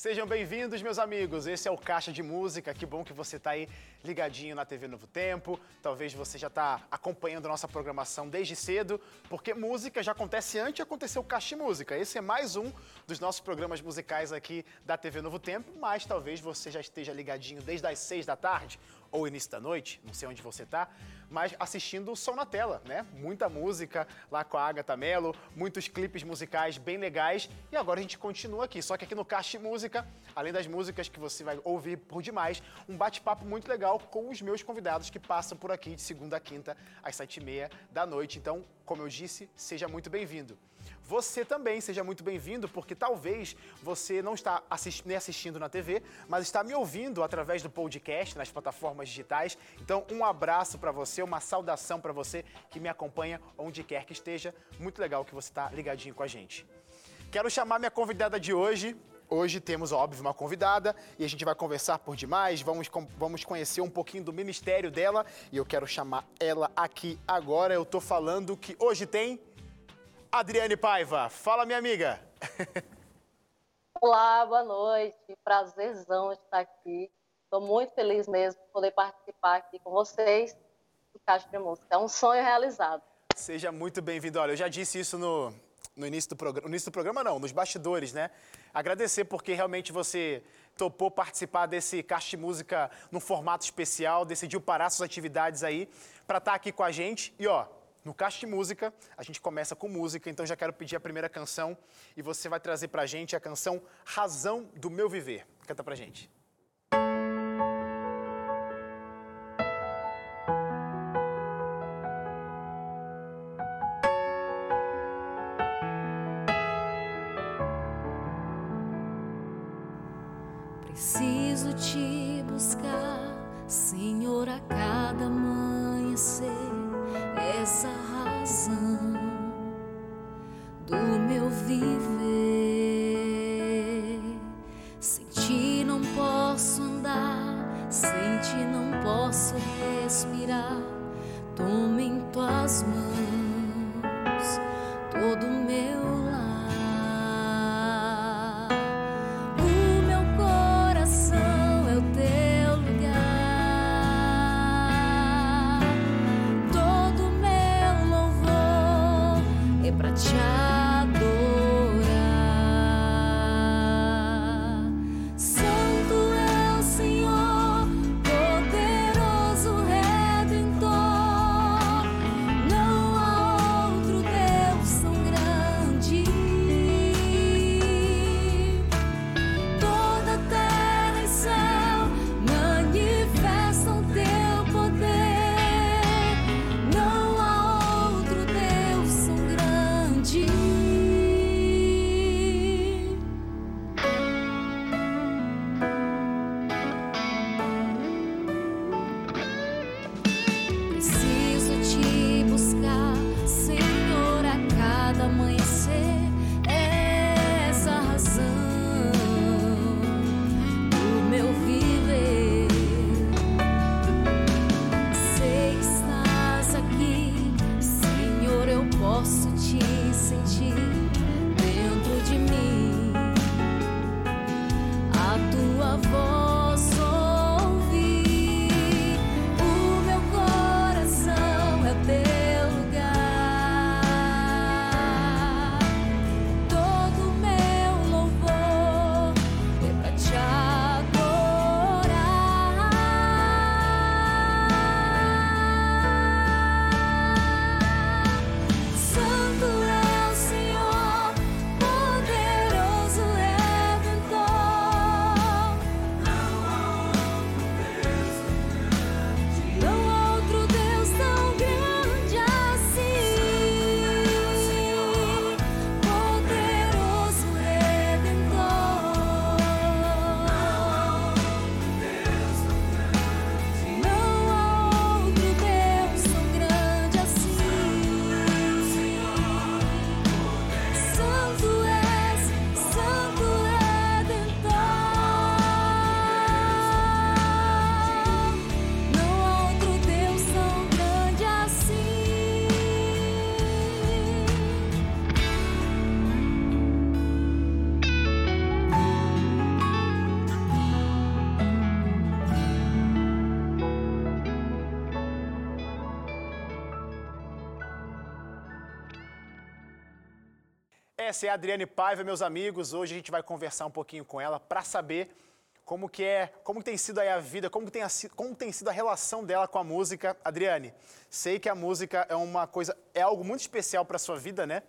Sejam bem-vindos, meus amigos. Esse é o Caixa de Música. Que bom que você está aí ligadinho na TV Novo Tempo. Talvez você já está acompanhando nossa programação desde cedo, porque música já acontece antes de acontecer o Caixa de Música. Esse é mais um dos nossos programas musicais aqui da TV Novo Tempo, mas talvez você já esteja ligadinho desde as seis da tarde ou início da noite, não sei onde você está, mas assistindo o som na tela, né? Muita música lá com a Agatha Mello, muitos clipes musicais bem legais. E agora a gente continua aqui, só que aqui no Caixa Música, além das músicas que você vai ouvir por demais, um bate-papo muito legal com os meus convidados que passam por aqui de segunda a quinta, às sete e meia da noite. Então, como eu disse, seja muito bem-vindo. Você também seja muito bem-vindo, porque talvez você não está assisti nem assistindo na TV, mas está me ouvindo através do podcast, nas plataformas digitais. Então, um abraço para você, uma saudação para você que me acompanha onde quer que esteja. Muito legal que você está ligadinho com a gente. Quero chamar minha convidada de hoje, Hoje temos, óbvio, uma convidada e a gente vai conversar por demais, vamos, vamos conhecer um pouquinho do ministério dela e eu quero chamar ela aqui agora. Eu tô falando que hoje tem Adriane Paiva. Fala, minha amiga. Olá, boa noite. Prazerzão estar aqui. Estou muito feliz mesmo de poder participar aqui com vocês do Caixa de Música. É um sonho realizado. Seja muito bem-vindo. Olha, eu já disse isso no, no início do programa. No início do programa, não, nos bastidores, né? Agradecer porque realmente você topou participar desse Caixa de Música num formato especial, decidiu parar suas atividades aí para estar tá aqui com a gente. E ó, no Caixa de Música, a gente começa com música, então já quero pedir a primeira canção e você vai trazer pra gente a canção Razão do Meu Viver. Canta pra gente. Essa é a Adriane Paiva, meus amigos. Hoje a gente vai conversar um pouquinho com ela para saber como que é, como tem sido aí a vida, como tem, como tem sido a relação dela com a música. Adriane, sei que a música é uma coisa, é algo muito especial para sua vida, né?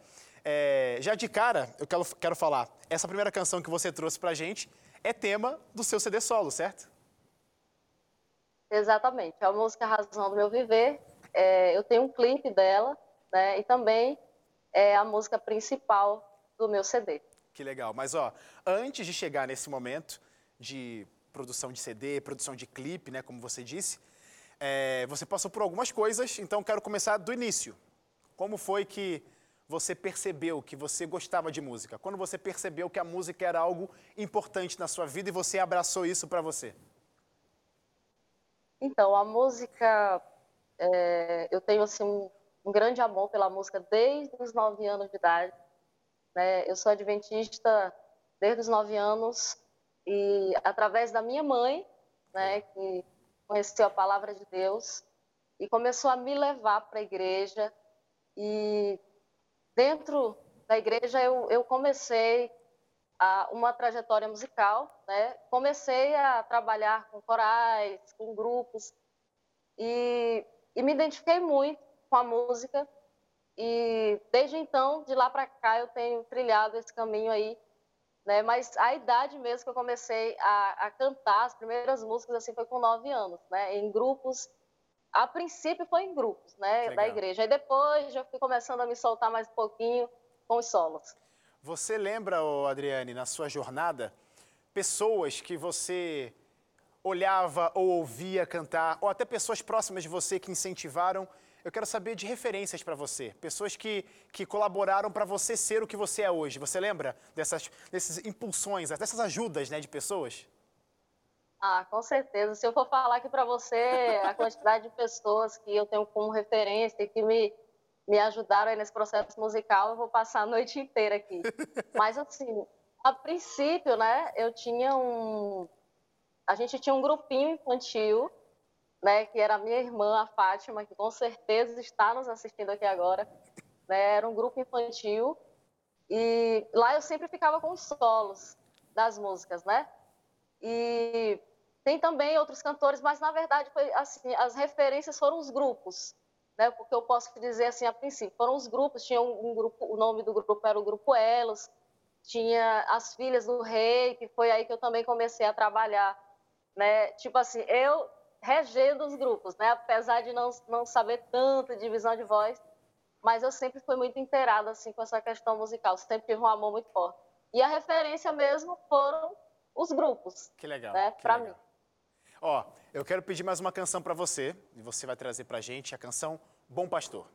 É, já de cara, eu quero, quero falar, essa primeira canção que você trouxe pra gente é tema do seu CD solo, certo? Exatamente, é a música Razão do Meu Viver. É, eu tenho um clipe dela, né? E também é a música principal do meu CD. Que legal. Mas, ó, antes de chegar nesse momento de produção de CD, produção de clipe, né, como você disse, é, você passou por algumas coisas, então quero começar do início. Como foi que você percebeu que você gostava de música? Quando você percebeu que a música era algo importante na sua vida e você abraçou isso para você? Então, a música, é, eu tenho assim um um grande amor pela música desde os nove anos de idade. Né? Eu sou adventista desde os nove anos e através da minha mãe, né, que conheceu a palavra de Deus e começou a me levar para a igreja e dentro da igreja eu, eu comecei a, uma trajetória musical, né? Comecei a trabalhar com corais, com grupos e, e me identifiquei muito com a música. E desde então, de lá para cá, eu tenho trilhado esse caminho aí. Né? Mas a idade mesmo que eu comecei a, a cantar as primeiras músicas assim foi com nove anos, né? Em grupos. A princípio foi em grupos, né? Legal. Da igreja. Aí depois já fui começando a me soltar mais um pouquinho com os solos. Você lembra, Adriane, na sua jornada, pessoas que você olhava ou ouvia cantar, ou até pessoas próximas de você que incentivaram eu quero saber de referências para você, pessoas que, que colaboraram para você ser o que você é hoje. Você lembra dessas, dessas impulsões, dessas ajudas né, de pessoas? Ah, com certeza. Se eu for falar aqui para você a quantidade de pessoas que eu tenho como referência e que me, me ajudaram nesse processo musical, eu vou passar a noite inteira aqui. Mas, assim, a princípio, né, eu tinha um. A gente tinha um grupinho infantil né, que era minha irmã, a Fátima, que com certeza está nos assistindo aqui agora. Né, era um grupo infantil e lá eu sempre ficava com os solos das músicas, né? E tem também outros cantores, mas na verdade foi assim, as referências foram os grupos, né? Porque eu posso dizer assim a princípio, foram os grupos, tinha um, um grupo, o nome do grupo era o grupo Elos, tinha as filhas do rei, que foi aí que eu também comecei a trabalhar, né? Tipo assim, eu regendo os grupos, né? Apesar de não, não saber tanto divisão de voz, mas eu sempre fui muito inteirada assim com essa questão musical, sempre tive um amor muito forte. E a referência mesmo foram os grupos. Que legal. Né, para mim. Ó, eu quero pedir mais uma canção para você e você vai trazer pra gente a canção Bom Pastor.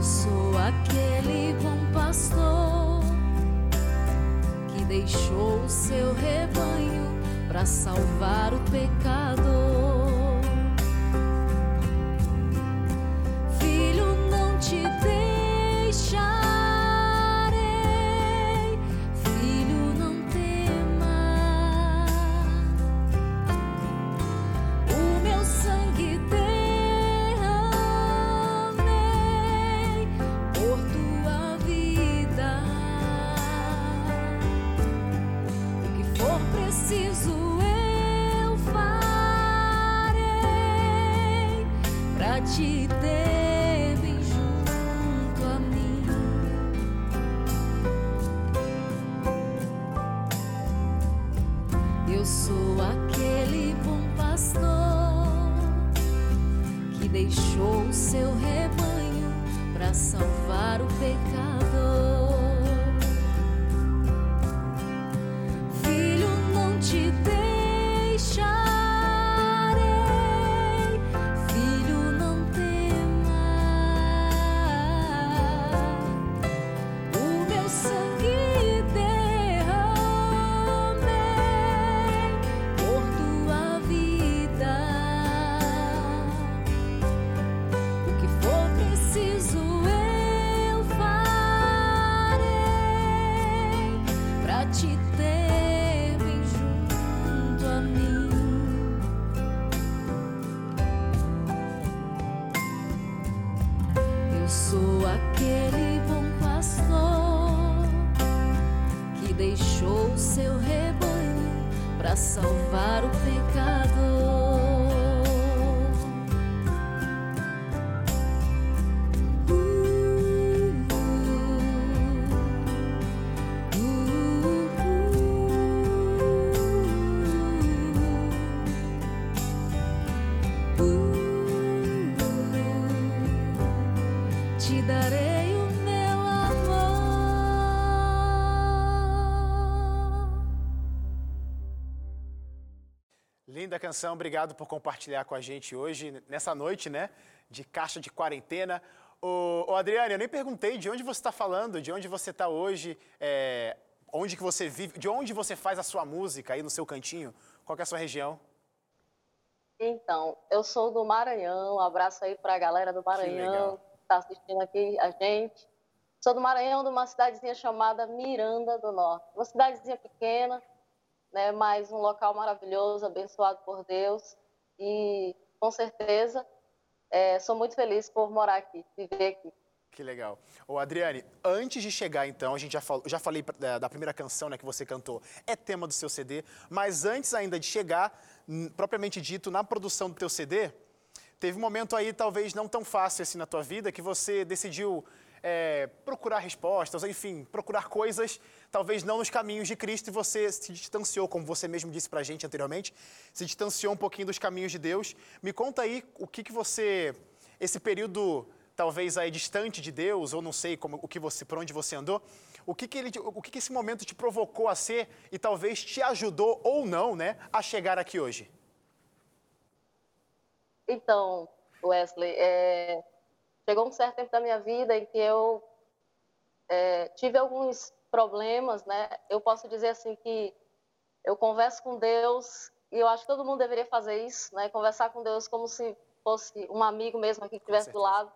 Linda obrigado por compartilhar com a gente hoje, nessa noite, né, de caixa de quarentena. Ô, ô Adriane, eu nem perguntei de onde você está falando, de onde você está hoje, é, onde que você vive, de onde você faz a sua música aí no seu cantinho, qual é a sua região? Então, eu sou do Maranhão, um abraço aí para a galera do Maranhão que está assistindo aqui a gente. Sou do Maranhão, de uma cidadezinha chamada Miranda do Norte, uma cidadezinha pequena, né? Mas um local maravilhoso, abençoado por Deus e com certeza é, sou muito feliz por morar aqui, viver aqui. Que legal. Ô, Adriane, antes de chegar então, a gente já, falou, já falei da, da, primeira canção né, que você cantou, é tema do seu CD, mas antes ainda de chegar, propriamente dito, na produção do teu CD, teve um momento aí talvez não tão fácil assim na tua vida que você decidiu é, procurar respostas, enfim, procurar coisas, talvez não nos caminhos de Cristo, e você se distanciou, como você mesmo disse para a gente anteriormente, se distanciou um pouquinho dos caminhos de Deus. Me conta aí o que, que você, esse período talvez aí distante de Deus, ou não sei como, o que você, por onde você andou, o que, que, ele, o que, que esse momento te provocou a ser e talvez te ajudou ou não, né, a chegar aqui hoje? Então, Wesley, é, chegou um certo tempo da minha vida em que eu é, tive alguns problemas, né? Eu posso dizer assim que eu converso com Deus e eu acho que todo mundo deveria fazer isso, né? Conversar com Deus como se fosse um amigo mesmo aqui que estivesse do lado.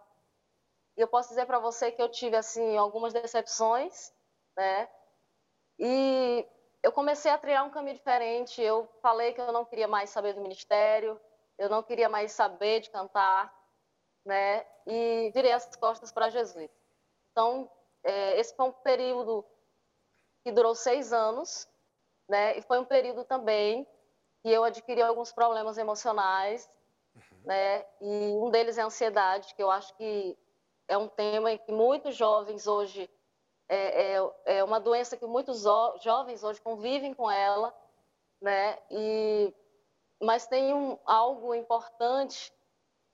E eu posso dizer para você que eu tive assim algumas decepções, né? E eu comecei a trilhar um caminho diferente. Eu falei que eu não queria mais saber do ministério, eu não queria mais saber de cantar, né? E virei as costas para Jesus. Então, é, esse foi um período que durou seis anos, né? E foi um período também que eu adquiri alguns problemas emocionais, uhum. né? E um deles é a ansiedade, que eu acho que é um tema em que muitos jovens hoje é, é, é uma doença que muitos jovens hoje convivem com ela, né? E mas tem um, algo importante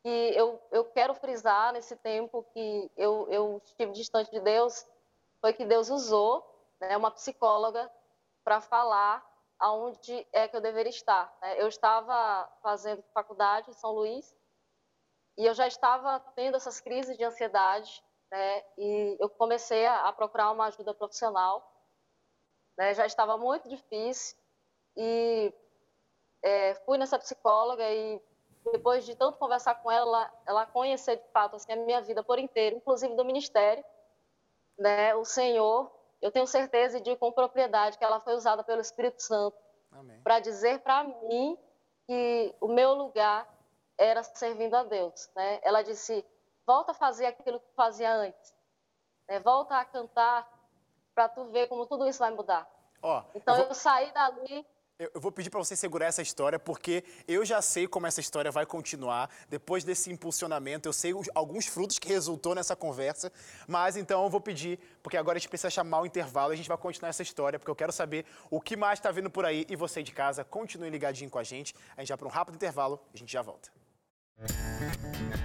que eu, eu quero frisar nesse tempo que eu, eu estive distante de Deus, foi que Deus usou né, uma psicóloga para falar aonde é que eu deveria estar. Né? Eu estava fazendo faculdade em São Luís e eu já estava tendo essas crises de ansiedade, né? E eu comecei a, procurar uma ajuda profissional. Né? Já estava muito difícil e é, fui nessa psicóloga e depois de tanto conversar com ela, ela conhecer de fato assim, a minha vida por inteiro, inclusive do ministério, né? O Senhor, eu tenho certeza e digo com propriedade que ela foi usada pelo Espírito Santo para dizer para mim que o meu lugar era servindo a Deus, né? Ela disse: volta a fazer aquilo que fazia antes, né? volta a cantar para tu ver como tudo isso vai mudar. Oh, então eu, vou... eu saí dali eu vou pedir para você segurar essa história, porque eu já sei como essa história vai continuar. Depois desse impulsionamento, eu sei alguns frutos que resultou nessa conversa. Mas então eu vou pedir, porque agora a gente precisa chamar o intervalo e a gente vai continuar essa história, porque eu quero saber o que mais está vindo por aí. E você de casa, continue ligadinho com a gente. A gente vai para um rápido intervalo e a gente já volta. Música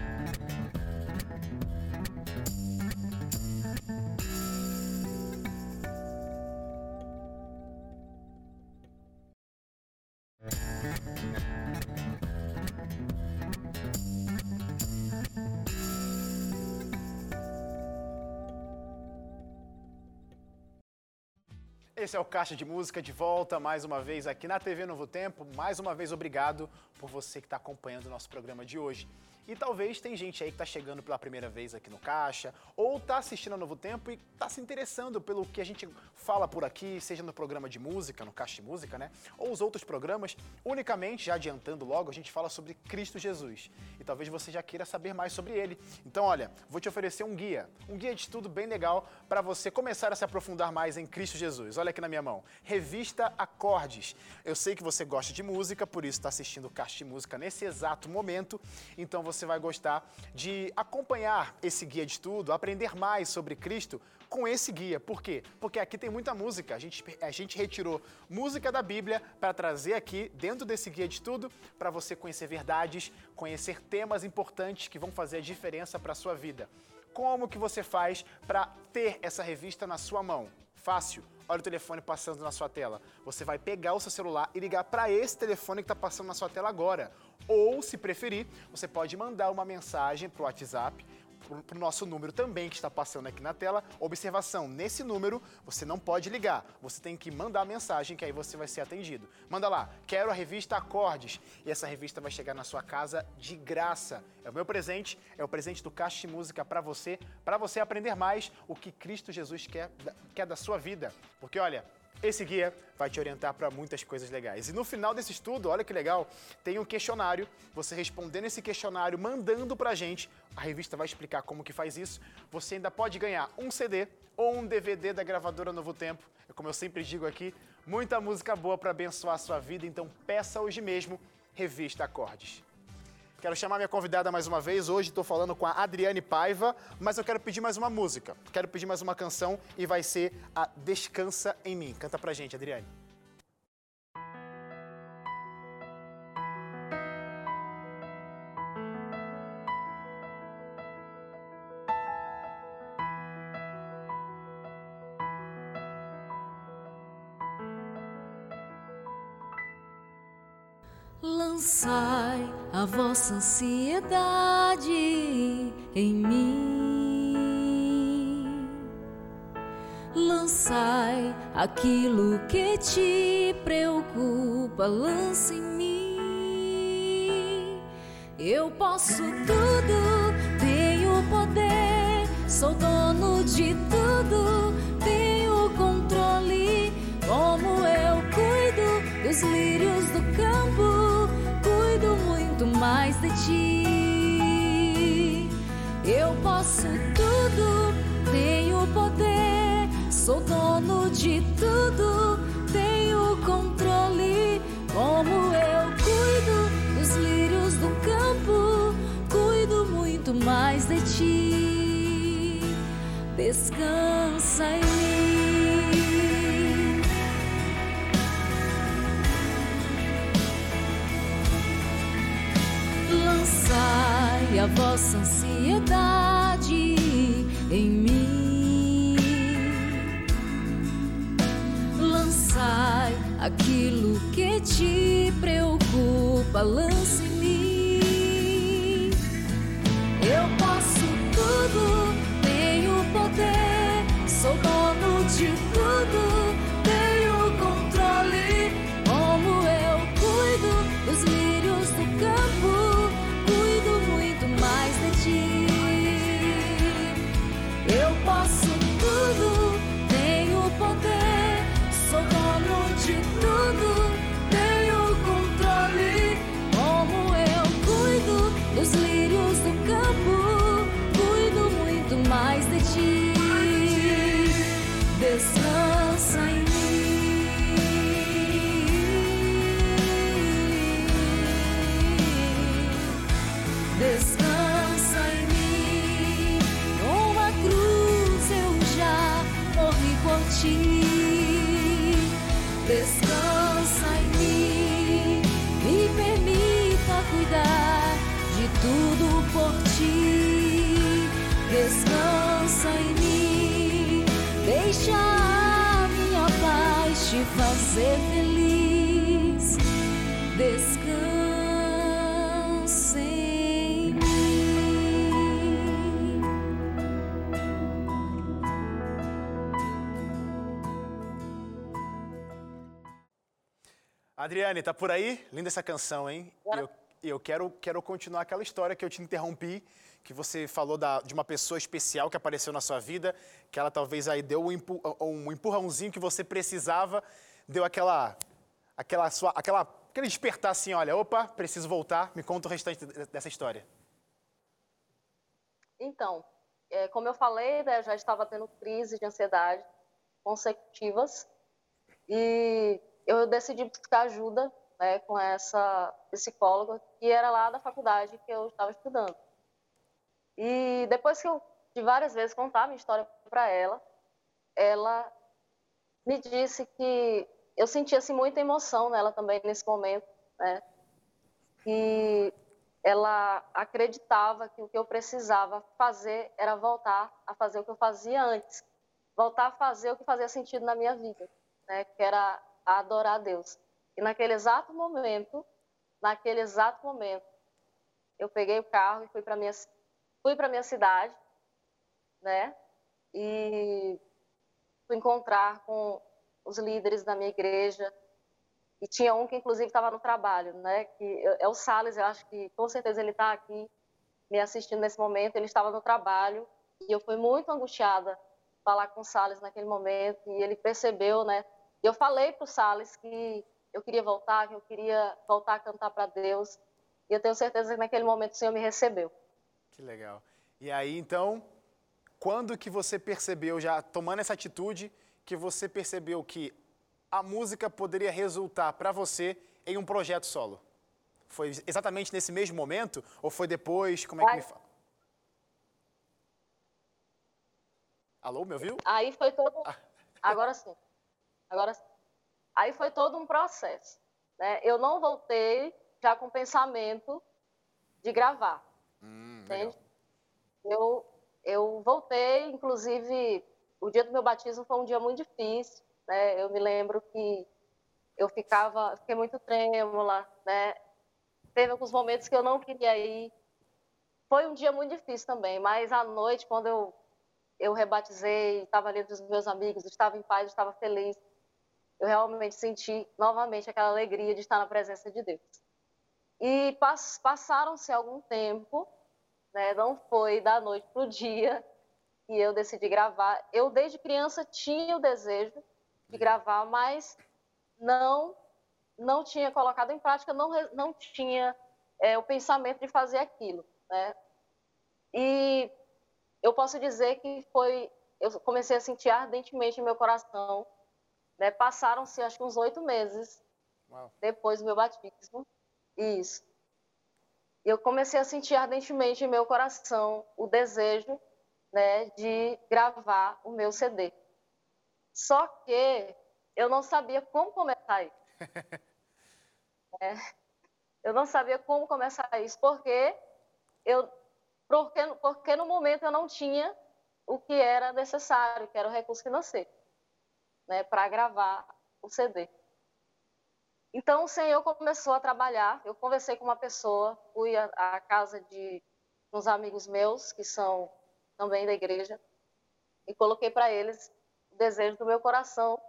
Esse é o Caixa de Música de volta mais uma vez aqui na TV Novo Tempo. Mais uma vez, obrigado por você que está acompanhando o nosso programa de hoje. E talvez tem gente aí que está chegando pela primeira vez aqui no Caixa, ou está assistindo a Novo Tempo e está se interessando pelo que a gente fala por aqui, seja no programa de música, no Caixa de Música, né? Ou os outros programas. Unicamente, já adiantando logo, a gente fala sobre Cristo Jesus. E talvez você já queira saber mais sobre ele. Então, olha, vou te oferecer um guia, um guia de estudo bem legal para você começar a se aprofundar mais em Cristo Jesus. Olha aqui na minha mão. Revista Acordes. Eu sei que você gosta de música, por isso está assistindo o Caixa de Música nesse exato momento. Então você você vai gostar de acompanhar esse guia de estudo, aprender mais sobre Cristo com esse guia. Por quê? Porque aqui tem muita música. A gente, a gente retirou música da Bíblia para trazer aqui dentro desse guia de estudo para você conhecer verdades, conhecer temas importantes que vão fazer a diferença para a sua vida. Como que você faz para ter essa revista na sua mão? Fácil olha o telefone passando na sua tela. Você vai pegar o seu celular e ligar para esse telefone que está passando na sua tela agora. Ou, se preferir, você pode mandar uma mensagem para o WhatsApp para o nosso número também que está passando aqui na tela. Observação, nesse número você não pode ligar, você tem que mandar a mensagem que aí você vai ser atendido. Manda lá, quero a revista Acordes e essa revista vai chegar na sua casa de graça. É o meu presente, é o presente do Caixa de Música para você, para você aprender mais o que Cristo Jesus quer, quer da sua vida. Porque olha, esse guia vai te orientar para muitas coisas legais. E no final desse estudo, olha que legal, tem um questionário. Você respondendo esse questionário, mandando para a gente, a revista vai explicar como que faz isso. Você ainda pode ganhar um CD ou um DVD da gravadora Novo Tempo. É como eu sempre digo aqui, muita música boa para abençoar a sua vida. Então peça hoje mesmo Revista Acordes. Quero chamar minha convidada mais uma vez. Hoje estou falando com a Adriane Paiva, mas eu quero pedir mais uma música. Quero pedir mais uma canção e vai ser a Descansa em Mim. Canta pra gente, Adriane. Lançai a vossa ansiedade em mim. Lançai aquilo que te preocupa, lança em mim. Eu posso tudo, tenho poder, sou dono de tudo, tenho controle. Como eu cuido dos livros. Posso tudo, tenho poder, sou dono de tudo, tenho controle. Como eu cuido dos lírios do campo, cuido muito mais de ti. Descansa em mim. Lançai a vossa ansiedade aquilo que te preocupa, lance em mim. Eu posso tudo, tenho poder, sou dono de tudo, fazer feliz. Descansa em mim. Adriane, tá por aí? Linda essa canção, hein? E eu, e eu quero, quero continuar aquela história que eu te interrompi, que você falou da- de uma pessoa especial que apareceu na sua vida, que ela talvez aí deu um, empu- um empurrãozinho que você precisava, deu aquela, aquela, sua, aquela, aquele despertar assim, olha, opa, preciso voltar, me conta o restante de- dessa história. Então, é, como eu falei, né, eu já estava tendo crises de ansiedade consecutivas e eu decidi buscar ajuda né, com essa psicóloga que era lá da faculdade que eu estava estudando. E depois que eu, de várias vezes, contar minha história para ela, ela me disse que eu sentia assim, muita emoção nela também nesse momento, né? E ela acreditava que o que eu precisava fazer era voltar a fazer o que eu fazia antes, voltar a fazer o que fazia sentido na minha vida, né? Que era adorar a Deus. E naquele exato momento, naquele exato momento, eu peguei o carro e fui para minha fui para minha cidade, né? E fui encontrar com os líderes da minha igreja. E tinha um que, inclusive, estava no trabalho, né? Que é o Salles, eu acho que com certeza ele está aqui me assistindo nesse momento. Ele estava no trabalho e eu fui muito angustiada falar com o Salles naquele momento. E ele percebeu, né? E eu falei para o Salles que eu queria voltar, que eu queria voltar a cantar para Deus. E eu tenho certeza que naquele momento o Senhor me recebeu. Que legal. E aí, então, quando que você percebeu, já tomando essa atitude, que você percebeu que a música poderia resultar para você em um projeto solo? Foi exatamente nesse mesmo momento ou foi depois? Como é que Ai. me fala? Alô, me ouviu? Aí foi todo. Agora sim. Agora sim. Aí foi todo um processo. Né? Eu não voltei já com o pensamento de gravar. Hum, legal. Entende? Eu, eu voltei, inclusive, o dia do meu batismo foi um dia muito difícil. Né? Eu me lembro que eu ficava, fiquei muito trêmula, né? Teve alguns momentos que eu não queria ir. Foi um dia muito difícil também, mas à noite, quando eu eu rebatizei, estava ali dos meus amigos, estava em paz, estava feliz. Eu realmente senti novamente aquela alegria de estar na presença de Deus. E pass passaram-se algum tempo, né, não foi da noite para o dia, e eu decidi gravar. Eu, desde criança, tinha o desejo de gravar, mas não não tinha colocado em prática, não, não tinha é, o pensamento de fazer aquilo. Né? E eu posso dizer que foi, eu comecei a sentir ardentemente em meu coração. Né? Passaram-se, acho que uns oito meses Uau. depois do meu batismo. Isso. Eu comecei a sentir ardentemente em meu coração o desejo né, de gravar o meu CD. Só que eu não sabia como começar isso. é, eu não sabia como começar isso, porque eu porque, porque no momento eu não tinha o que era necessário, que era o recurso financeiro, né, para gravar o CD. Então o Senhor começou a trabalhar. Eu conversei com uma pessoa, fui à, à casa de uns amigos meus que são também da igreja e coloquei para eles o desejo do meu coração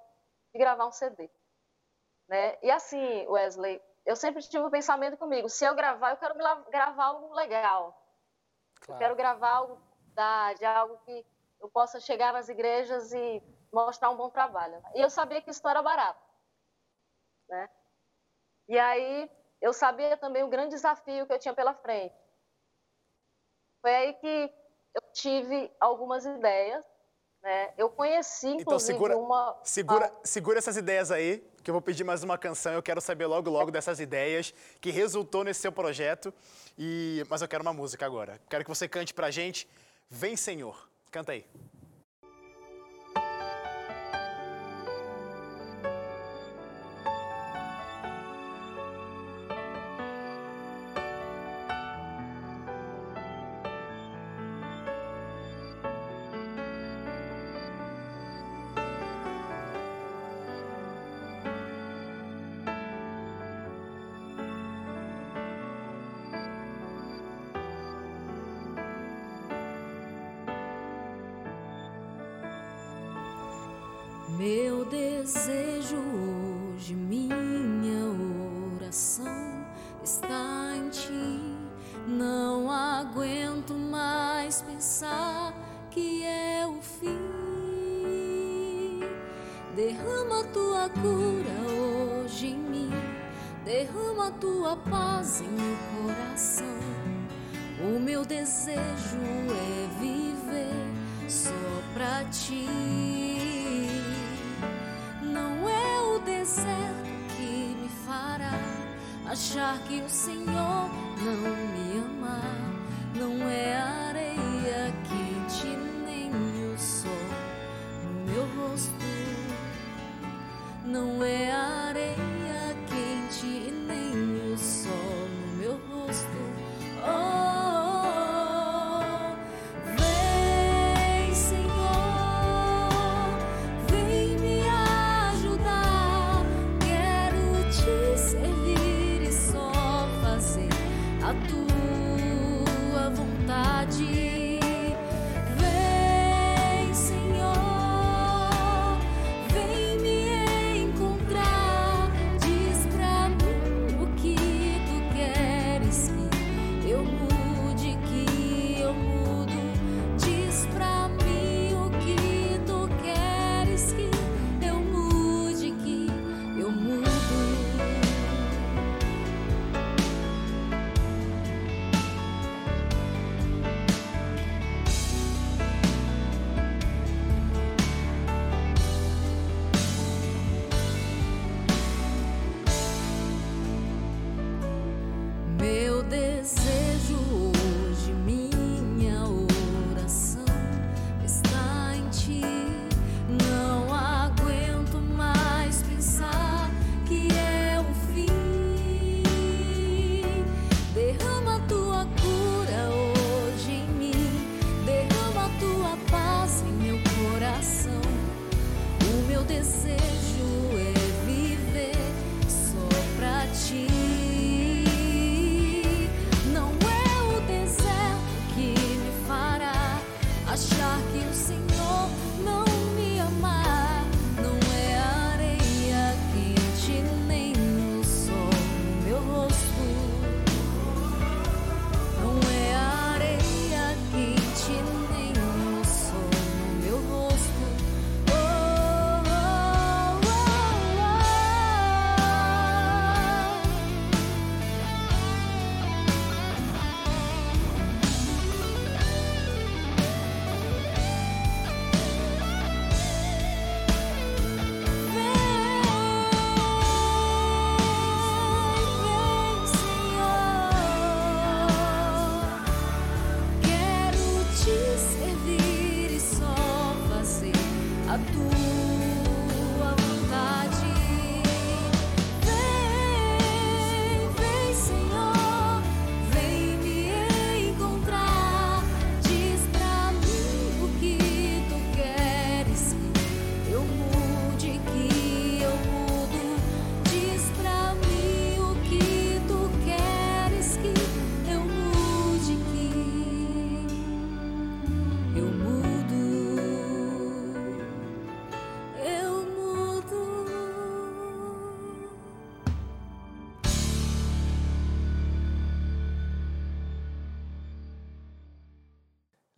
de gravar um CD, né? E assim, Wesley, eu sempre tive um pensamento comigo: se eu gravar, eu quero gravar algo legal, Claro. Eu quero gravar algo da, de algo que eu possa chegar nas igrejas e mostrar um bom trabalho. E eu sabia que isso era barato. Né? E aí eu sabia também o grande desafio que eu tinha pela frente. Foi aí que tive algumas ideias. Né? Eu conheci, então, inclusive, então, segura, uma... Segura, segura essas ideias aí, que eu vou pedir mais uma canção. Eu quero saber logo, logo dessas ideias que resultou nesse seu projeto. E, mas eu quero uma música agora. Quero que você cante pra gente. Vem, Senhor. Canta aí. Só pra ti. deserto que me fará achar que o Senhor não me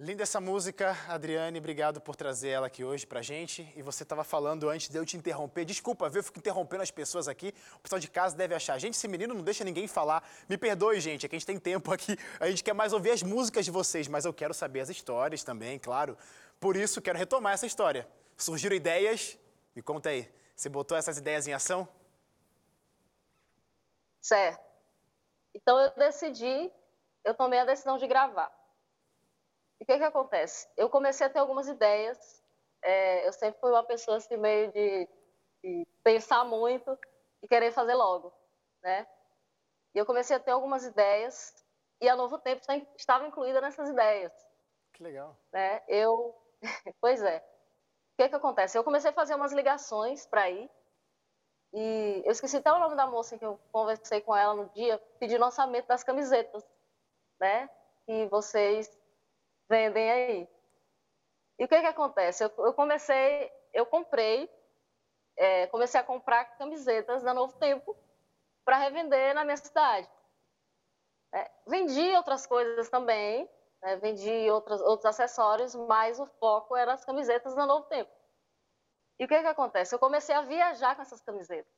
Linda essa música, Adriane. Obrigado por trazer ela aqui hoje pra gente. E você estava falando antes de eu te interromper. Desculpa, viu? Eu fico interrompendo as pessoas aqui. O pessoal de casa deve achar. Gente, esse menino não deixa ninguém falar. Me perdoe, gente, é que a gente tem tempo aqui. A gente quer mais ouvir as músicas de vocês, mas eu quero saber as histórias também, claro. Por isso, quero retomar essa história. Surgiram ideias? Me conta aí. Você botou essas ideias em ação? Certo. Então eu decidi, eu tomei a decisão de gravar. E o que, que acontece? Eu comecei a ter algumas ideias. É, eu sempre fui uma pessoa assim, meio de, de, pensar muito e querer fazer logo, né? E eu comecei a ter algumas ideias e a Novo Tempo estava incluída nessas ideias. Que legal. Né? Eu, pois é. O que que acontece? Eu comecei a fazer umas ligações para ir e eu esqueci até o nome da moça que eu conversei com ela no dia, pedi lançamento das camisetas, né? Que vocês vendem aí. E o que que acontece? Eu, eu comecei, eu comprei, é, comecei a comprar camisetas da Novo Tempo para revender na minha cidade. É, vendi outras coisas também, né, vendi outros, acessórios, mas o foco era as camisetas da Novo Tempo. E o que que acontece? Eu comecei a viajar com essas camisetas.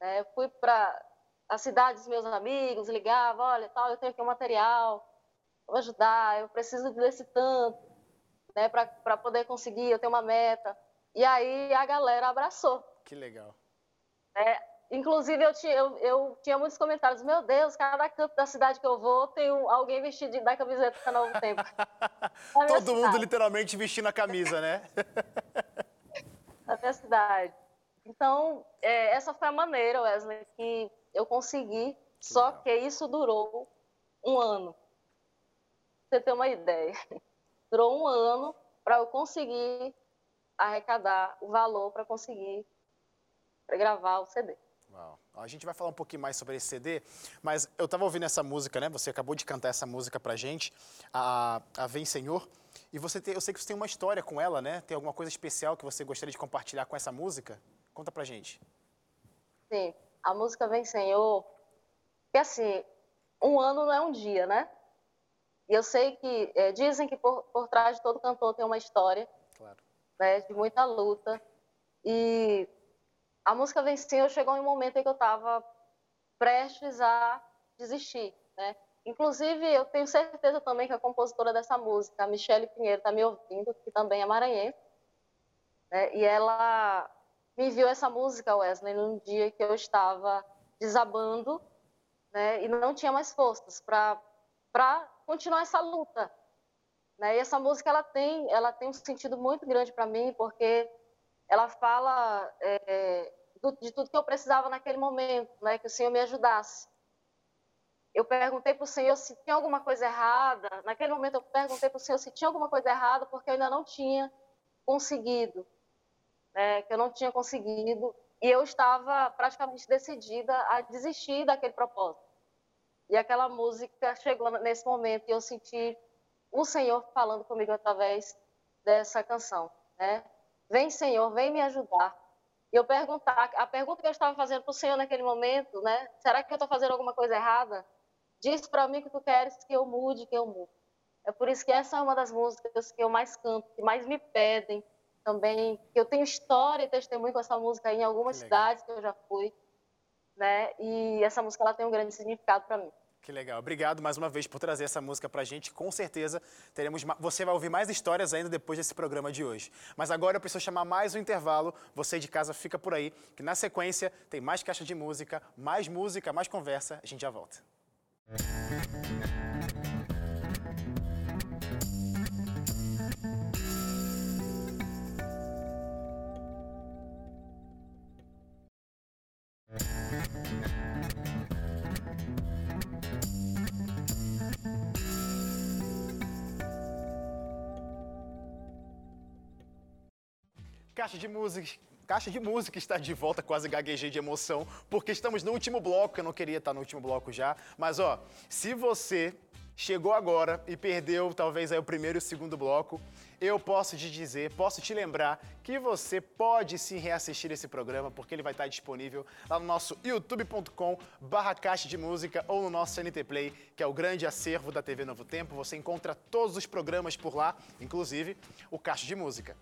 É, fui para a cidade dos meus amigos, ligava, olha, tal, eu tenho aqui um material, ajudar, eu preciso desse tanto, né, para poder conseguir, eu tenho uma meta. E aí a galera abraçou. Que legal. É, inclusive, eu tinha, eu, eu, tinha muitos comentários, meu Deus, cada canto da cidade que eu vou tem um, alguém vestido da camiseta do Novo Tempo. Todo cidade. mundo literalmente vestindo a camisa, né? da minha cidade. Então, é, essa foi a maneira, Wesley, que eu consegui, que só legal. que isso durou um ano você ter uma ideia. Durou um ano para eu conseguir arrecadar o valor para conseguir gravar o CD. Uau. A gente vai falar um pouquinho mais sobre esse CD, mas eu estava ouvindo essa música, né? Você acabou de cantar essa música pra gente, a, a Vem Senhor. E você tem, eu sei que você tem uma história com ela, né? Tem alguma coisa especial que você gostaria de compartilhar com essa música? Conta pra gente. Sim, a música Vem Senhor, que assim, um ano não é um dia, né? E eu sei que é, dizem que por, por trás de todo cantor tem uma história claro. né, de muita luta. E a música Venceu chegou em um momento em que eu estava prestes a desistir. Né? Inclusive, eu tenho certeza também que a compositora dessa música, a Michele Pinheiro, está me ouvindo, que também é maranhense. Né? E ela me enviou essa música, Wesley, num dia que eu estava desabando né? e não tinha mais forças para continuar essa luta. Né? E essa música ela tem, ela tem um sentido muito grande para mim, porque ela fala é, do, de tudo que eu precisava naquele momento, né? que o Senhor me ajudasse. Eu perguntei para o Senhor se tinha alguma coisa errada. Naquele momento eu perguntei para o Senhor se tinha alguma coisa errada, porque eu ainda não tinha conseguido, né? que eu não tinha conseguido. E eu estava praticamente decidida a desistir daquele propósito. E aquela música chegou nesse momento e eu senti o Senhor falando comigo através dessa canção, né? Vem, Senhor, vem me ajudar. E eu perguntar, a pergunta que eu estava fazendo para o Senhor naquele momento, né? Será que eu estou fazendo alguma coisa errada? Diz para mim que tu queres que eu mude, que eu mude. É por isso que essa é uma das músicas que eu mais canto, que mais me pedem também. Que eu tenho história e testemunho com essa música em algumas cidades que eu já fui né? E essa música ela tem um grande significado para mim. Que legal. Obrigado mais uma vez por trazer essa música pra gente. Com certeza teremos você vai ouvir mais histórias ainda depois desse programa de hoje. Mas agora eu preciso chamar mais um intervalo. Você de casa fica por aí, que na sequência tem mais caixa de música, mais música, mais conversa. A gente já volta. Música Caixa de música. Caixa de música está de volta, quase gaguejei de emoção, porque estamos no último bloco, eu não queria estar no último bloco já. Mas ó, se você chegou agora e perdeu talvez aí o primeiro e o segundo bloco, eu posso te dizer, posso te lembrar que você pode sim reassistir esse programa, porque ele vai estar disponível lá no nosso youtube.com barra caixa de música ou no nosso NT Play, que é o grande acervo da TV Novo Tempo. Você encontra todos os programas por lá, inclusive o Caixa de Música.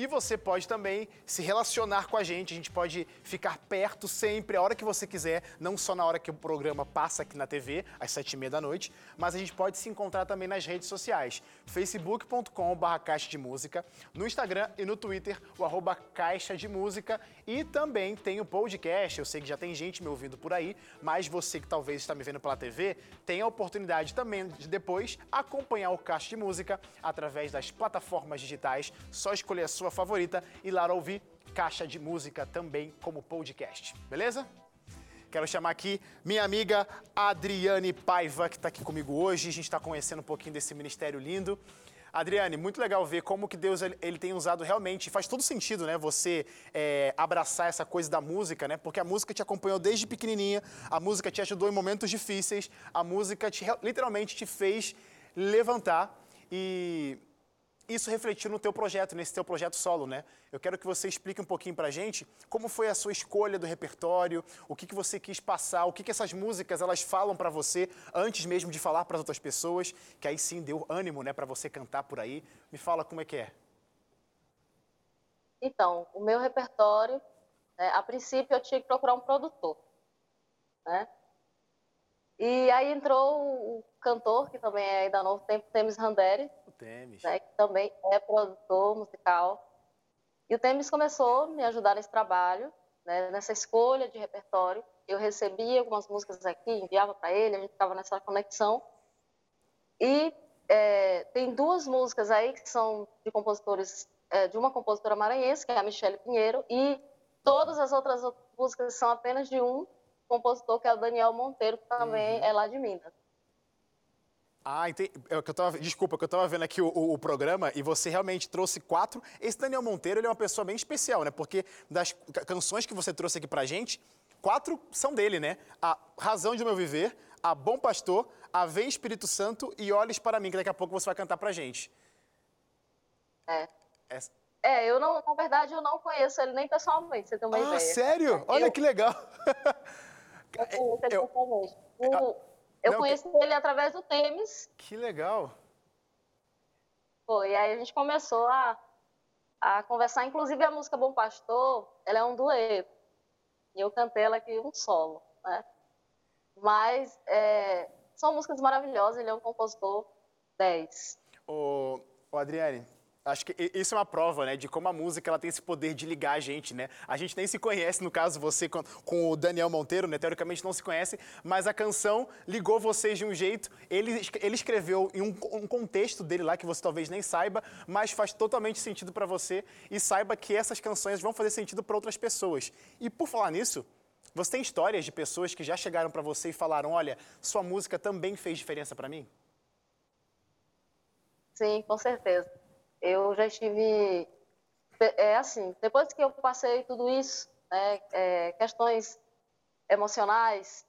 E você pode também se relacionar com a gente, a gente pode ficar perto sempre, a hora que você quiser, não só na hora que o programa passa aqui na TV, às sete e meia da noite, mas a gente pode se encontrar também nas redes sociais, facebook.com.br Caixa de Música, no Instagram e no Twitter, o arroba Caixa de Música, e também tem o podcast, eu sei que já tem gente me ouvindo por aí, mas você que talvez está me vendo pela TV, tem a oportunidade também de depois acompanhar o Caixa de Música através das plataformas digitais, só escolher a sua favorita e lá ouvir Caixa de Música também como podcast, beleza? Quero chamar aqui minha amiga Adriane Paiva, que está aqui comigo hoje. A gente está conhecendo um pouquinho desse ministério lindo. Adriane, muito legal ver como que Deus ele tem usado realmente, faz todo sentido, né? Você é, abraçar essa coisa da música, né? Porque a música te acompanhou desde pequenininha, a música te ajudou em momentos difíceis, a música te, literalmente te fez levantar e isso refletiu no teu projeto, nesse teu projeto solo, né? Eu quero que você explique um pouquinho pra gente como foi a sua escolha do repertório, o que, que você quis passar, o que, que essas músicas elas falam para você antes mesmo de falar para as outras pessoas, que aí sim deu ânimo, né, para você cantar por aí. Me fala como é que é. Então, o meu repertório, né, a princípio eu tinha que procurar um produtor, né? E aí entrou o cantor, que também é da Novo Tempo, Temis Randeri, Temes. Né, que também é produtor musical. E o Temes começou a me ajudar nesse trabalho, né, nessa escolha de repertório. Eu recebia algumas músicas aqui, enviava para ele, a gente ficava nessa conexão. E é, tem duas músicas aí que são de compositores, é, de uma compositora maranhense, que é a Michelle Pinheiro, e todas as outras músicas são apenas de um compositor, que é o Daniel Monteiro, que também uhum. é lá de Minas. Ah, entendi. É que eu tava, desculpa, que eu estava vendo aqui o, o, o, programa e você realmente trouxe quatro. Esse Daniel Monteiro ele é uma pessoa bem especial, né? Porque das canções que você trouxe aqui pra gente, quatro são dele, né? A Razão de Meu Viver, A Bom Pastor, A Vem Espírito Santo e Olhes para Mim, que daqui a pouco você vai cantar pra gente. É. Essa... É, eu não, na verdade, eu não conheço ele nem pessoalmente, você tem uma ah, ideia. Ah, sério? Olha eu... que legal. eu conheço ele eu... pessoalmente. Eu Não, conheci ele através do Temes. Que legal. Foi, e aí a gente começou a, a conversar. Inclusive a música Bom Pastor, ela é um dueto. E eu cantei ela aqui um solo, né? Mas é, são músicas maravilhosas, ele é um compositor 10. Ô, ô Adriane, Acho que isso é uma prova, né, de como a música ela tem esse poder de ligar a gente, né? A gente nem se conhece, no caso você com, com o Daniel Monteiro, né? Teoricamente não se conhece, mas a canção ligou vocês de um jeito. Ele, ele escreveu em um, um contexto dele lá que você talvez nem saiba, mas faz totalmente sentido para você e saiba que essas canções vão fazer sentido para outras pessoas. E por falar nisso, você tem histórias de pessoas que já chegaram para você e falaram: "Olha, sua música também fez diferença para mim"? Sim, com certeza. Eu já estive. É assim, depois que eu passei tudo isso, né, é, questões emocionais,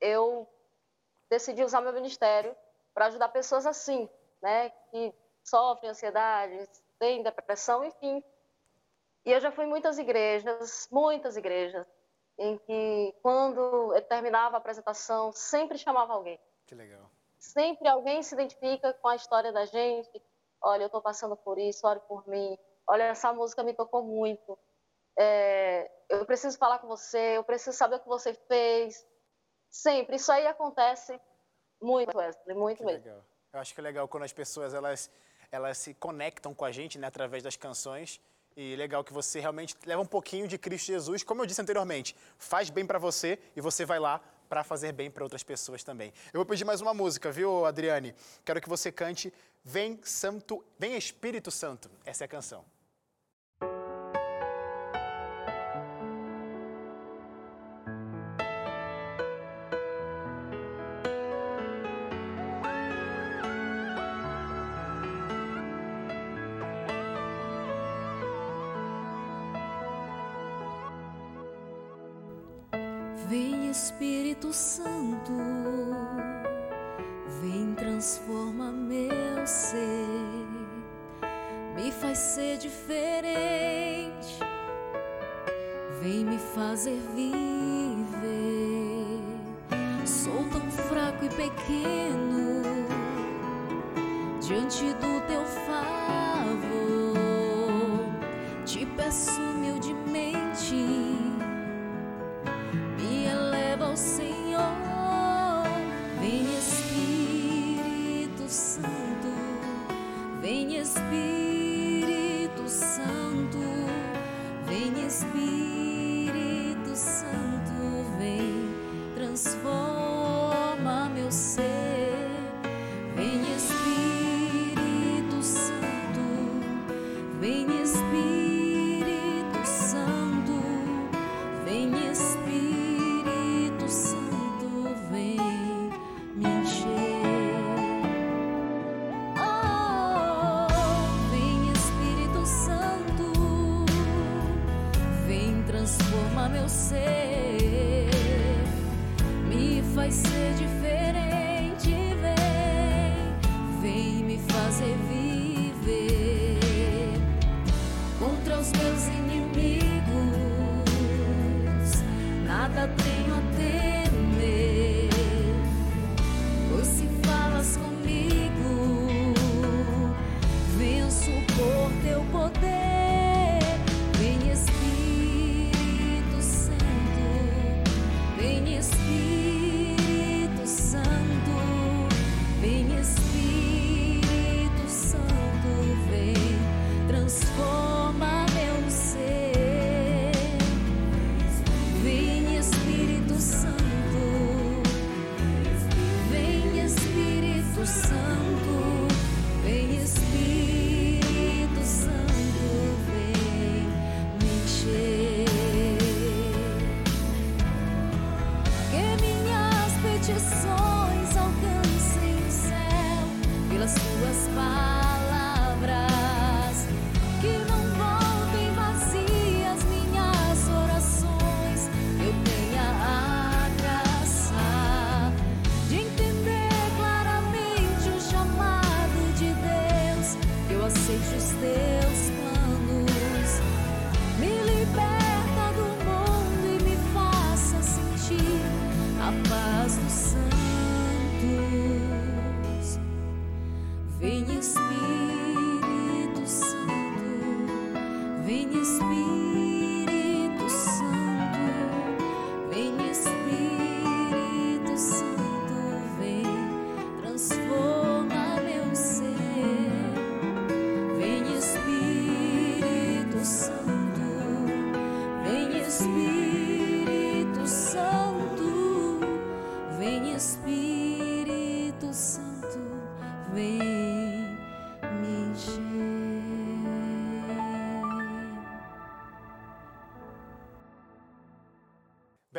eu decidi usar meu ministério para ajudar pessoas assim, né, que sofrem ansiedade, têm depressão, enfim. E eu já fui em muitas igrejas, muitas igrejas, em que quando eu terminava a apresentação, sempre chamava alguém. Que legal. Sempre alguém se identifica com a história da gente, olha, eu estou passando por isso, ore por mim, olha, essa música me tocou muito, é, eu preciso falar com você, eu preciso saber o que você fez. Sempre, isso aí acontece muito, Wesley, muito que mesmo. Legal. Eu acho que é legal quando as pessoas elas, elas se conectam com a gente né, através das canções. E legal que você realmente leva um pouquinho de Cristo Jesus, como eu disse anteriormente, faz bem para você e você vai lá para fazer bem para outras pessoas também. Eu vou pedir mais uma música, viu, Adriane? Quero que você cante Vem Santo, Vem Espírito Santo. Essa é a canção. Diante do teu favor. Te peço humildemente, me eleva ao Senhor.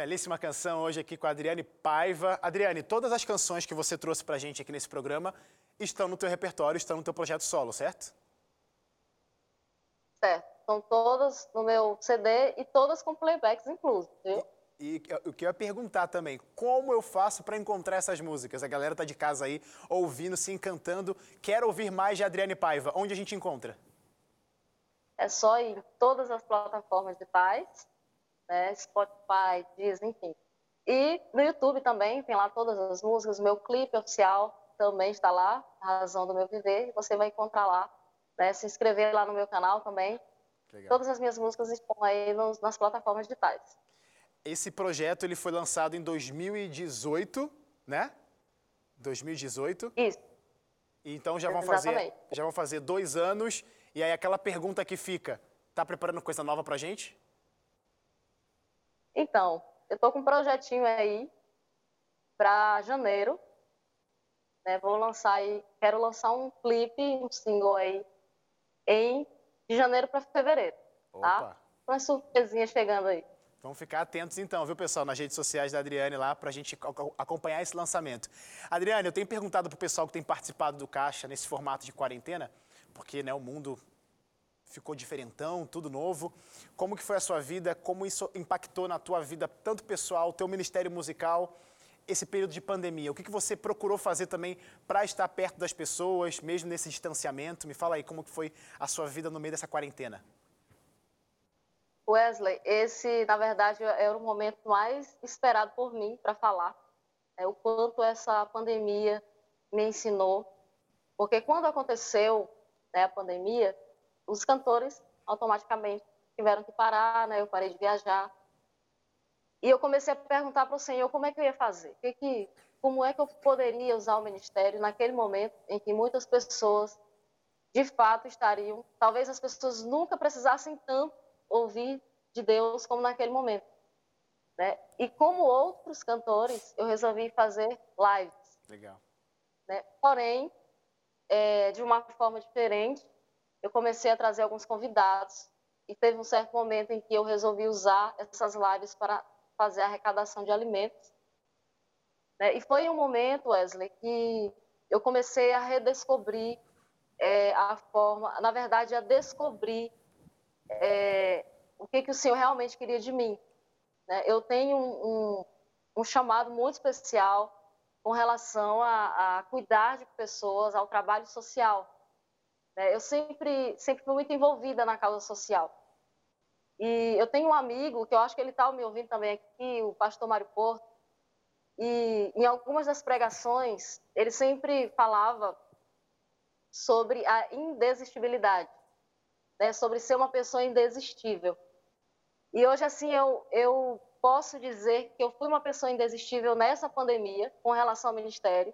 Belíssima canção hoje aqui com a Adriane Paiva. Adriane, todas as canções que você trouxe pra gente aqui nesse programa estão no teu repertório, estão no teu projeto solo, certo? Certo. São todas no meu CD e todas com playbacks inclusos, viu? E o que eu ia perguntar também, como eu faço para encontrar essas músicas? A galera tá de casa aí, ouvindo, se encantando. Quero ouvir mais de Adriane Paiva. Onde a gente encontra? É só ir em todas as plataformas de paz, né? Spotify, Disney, enfim. E no YouTube também, tem lá todas as músicas. Meu clipe oficial também está lá, A Razão do Meu Viver. Você vai encontrar lá, né? Se inscrever lá no meu canal também. Legal. Todas as minhas músicas estão aí nos- nas plataformas digitais. Esse projeto ele foi lançado em 2018, né? 2018. Isso. Então já vão fazer, já vão fazer dois anos. E aí aquela pergunta que fica, tá preparando coisa nova pra gente? Então, eu tô com um projetinho aí para janeiro. Né? Vou lançar aí, quero lançar um clipe, um single aí em de janeiro para fevereiro, tá? Opa. Uma surpresinha chegando aí. Vamos ficar atentos então, viu, pessoal, nas redes sociais da Adriane lá, pra gente ac- acompanhar esse lançamento. Adriane, eu tenho perguntado pro pessoal que tem participado do Caixa nesse formato de quarentena, porque né, o mundo ficou diferentão, tudo novo. Como que foi a sua vida? Como isso impactou na tua vida, tanto pessoal, teu ministério musical? esse período de pandemia? O que, que você procurou fazer também para estar perto das pessoas, mesmo nesse distanciamento? Me fala aí como que foi a sua vida no meio dessa quarentena. Wesley, esse, na verdade, era o momento mais esperado por mim para falar. É, o quanto essa pandemia me ensinou. Porque quando aconteceu né, a pandemia, os cantores automaticamente tiveram que parar, né? Eu parei de viajar. E eu comecei a perguntar para o Senhor como é que eu ia fazer, que que, como é que eu poderia usar o ministério naquele momento em que muitas pessoas, de fato, estariam, talvez as pessoas nunca precisassem tanto ouvir de Deus como naquele momento. Né? E como outros cantores, eu resolvi fazer lives. Legal. Né? Porém, é, de uma forma diferente, eu comecei a trazer alguns convidados e teve um certo momento em que eu resolvi usar essas lives para fazer a arrecadação de alimentos. Né? E foi um momento, Wesley, que eu comecei a redescobrir é, a forma, na verdade, a descobrir é, o que, que o Senhor realmente queria de mim. Né? Eu tenho um, um, um, chamado muito especial com relação a, a, cuidar de pessoas, ao trabalho social. Né? Eu sempre, sempre fui muito envolvida na causa social. E eu tenho um amigo, que eu acho que ele está me ouvindo também aqui, o pastor Mário Porto, e em algumas das pregações, ele sempre falava sobre a indesistibilidade, né? sobre ser uma pessoa indesistível. E hoje, assim, eu, eu posso dizer que eu fui uma pessoa indesistível nessa pandemia, com relação ao ministério.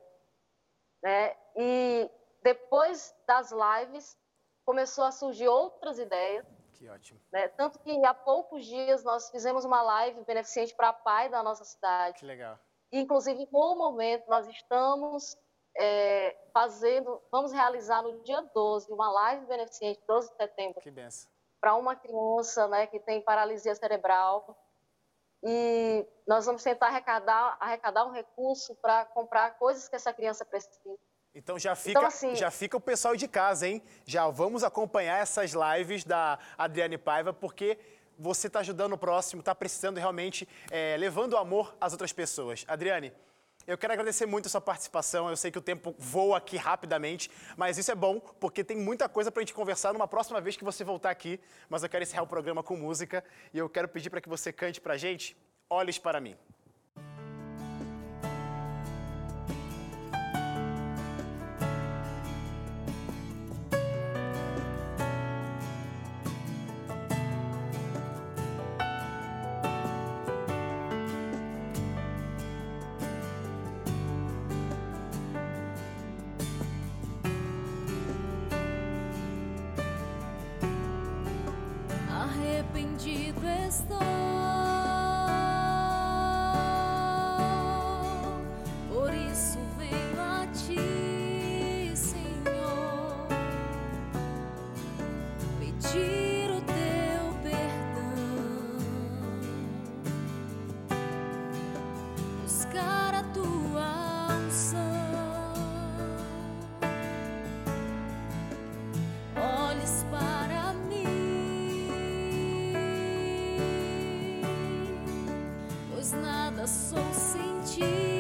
Né? E depois das lives, começou a surgir outras ideias. Que ótimo. Né? Tanto que há poucos dias nós fizemos uma live beneficente para a PAI da nossa cidade. Que legal. E, inclusive, no momento, nós estamos é, fazendo, vamos realizar no dia 12, uma live beneficente, 12 de setembro. Que benção para uma criança né, que tem paralisia cerebral. E nós vamos tentar arrecadar, arrecadar um recurso para comprar coisas que essa criança precisa. Então já fica, então, assim, já fica o pessoal de casa, hein? Já vamos acompanhar essas lives da Adriane Paiva, porque você está ajudando o próximo, está precisando realmente, é, levando amor às outras pessoas. Adriane, eu quero agradecer muito a sua participação. Eu sei que o tempo voa aqui rapidamente, mas isso é bom, porque tem muita coisa para a gente conversar numa próxima vez que você voltar aqui. Mas eu quero encerrar o programa com música e eu quero pedir para que você cante para a gente Olhes para mim. Tu tens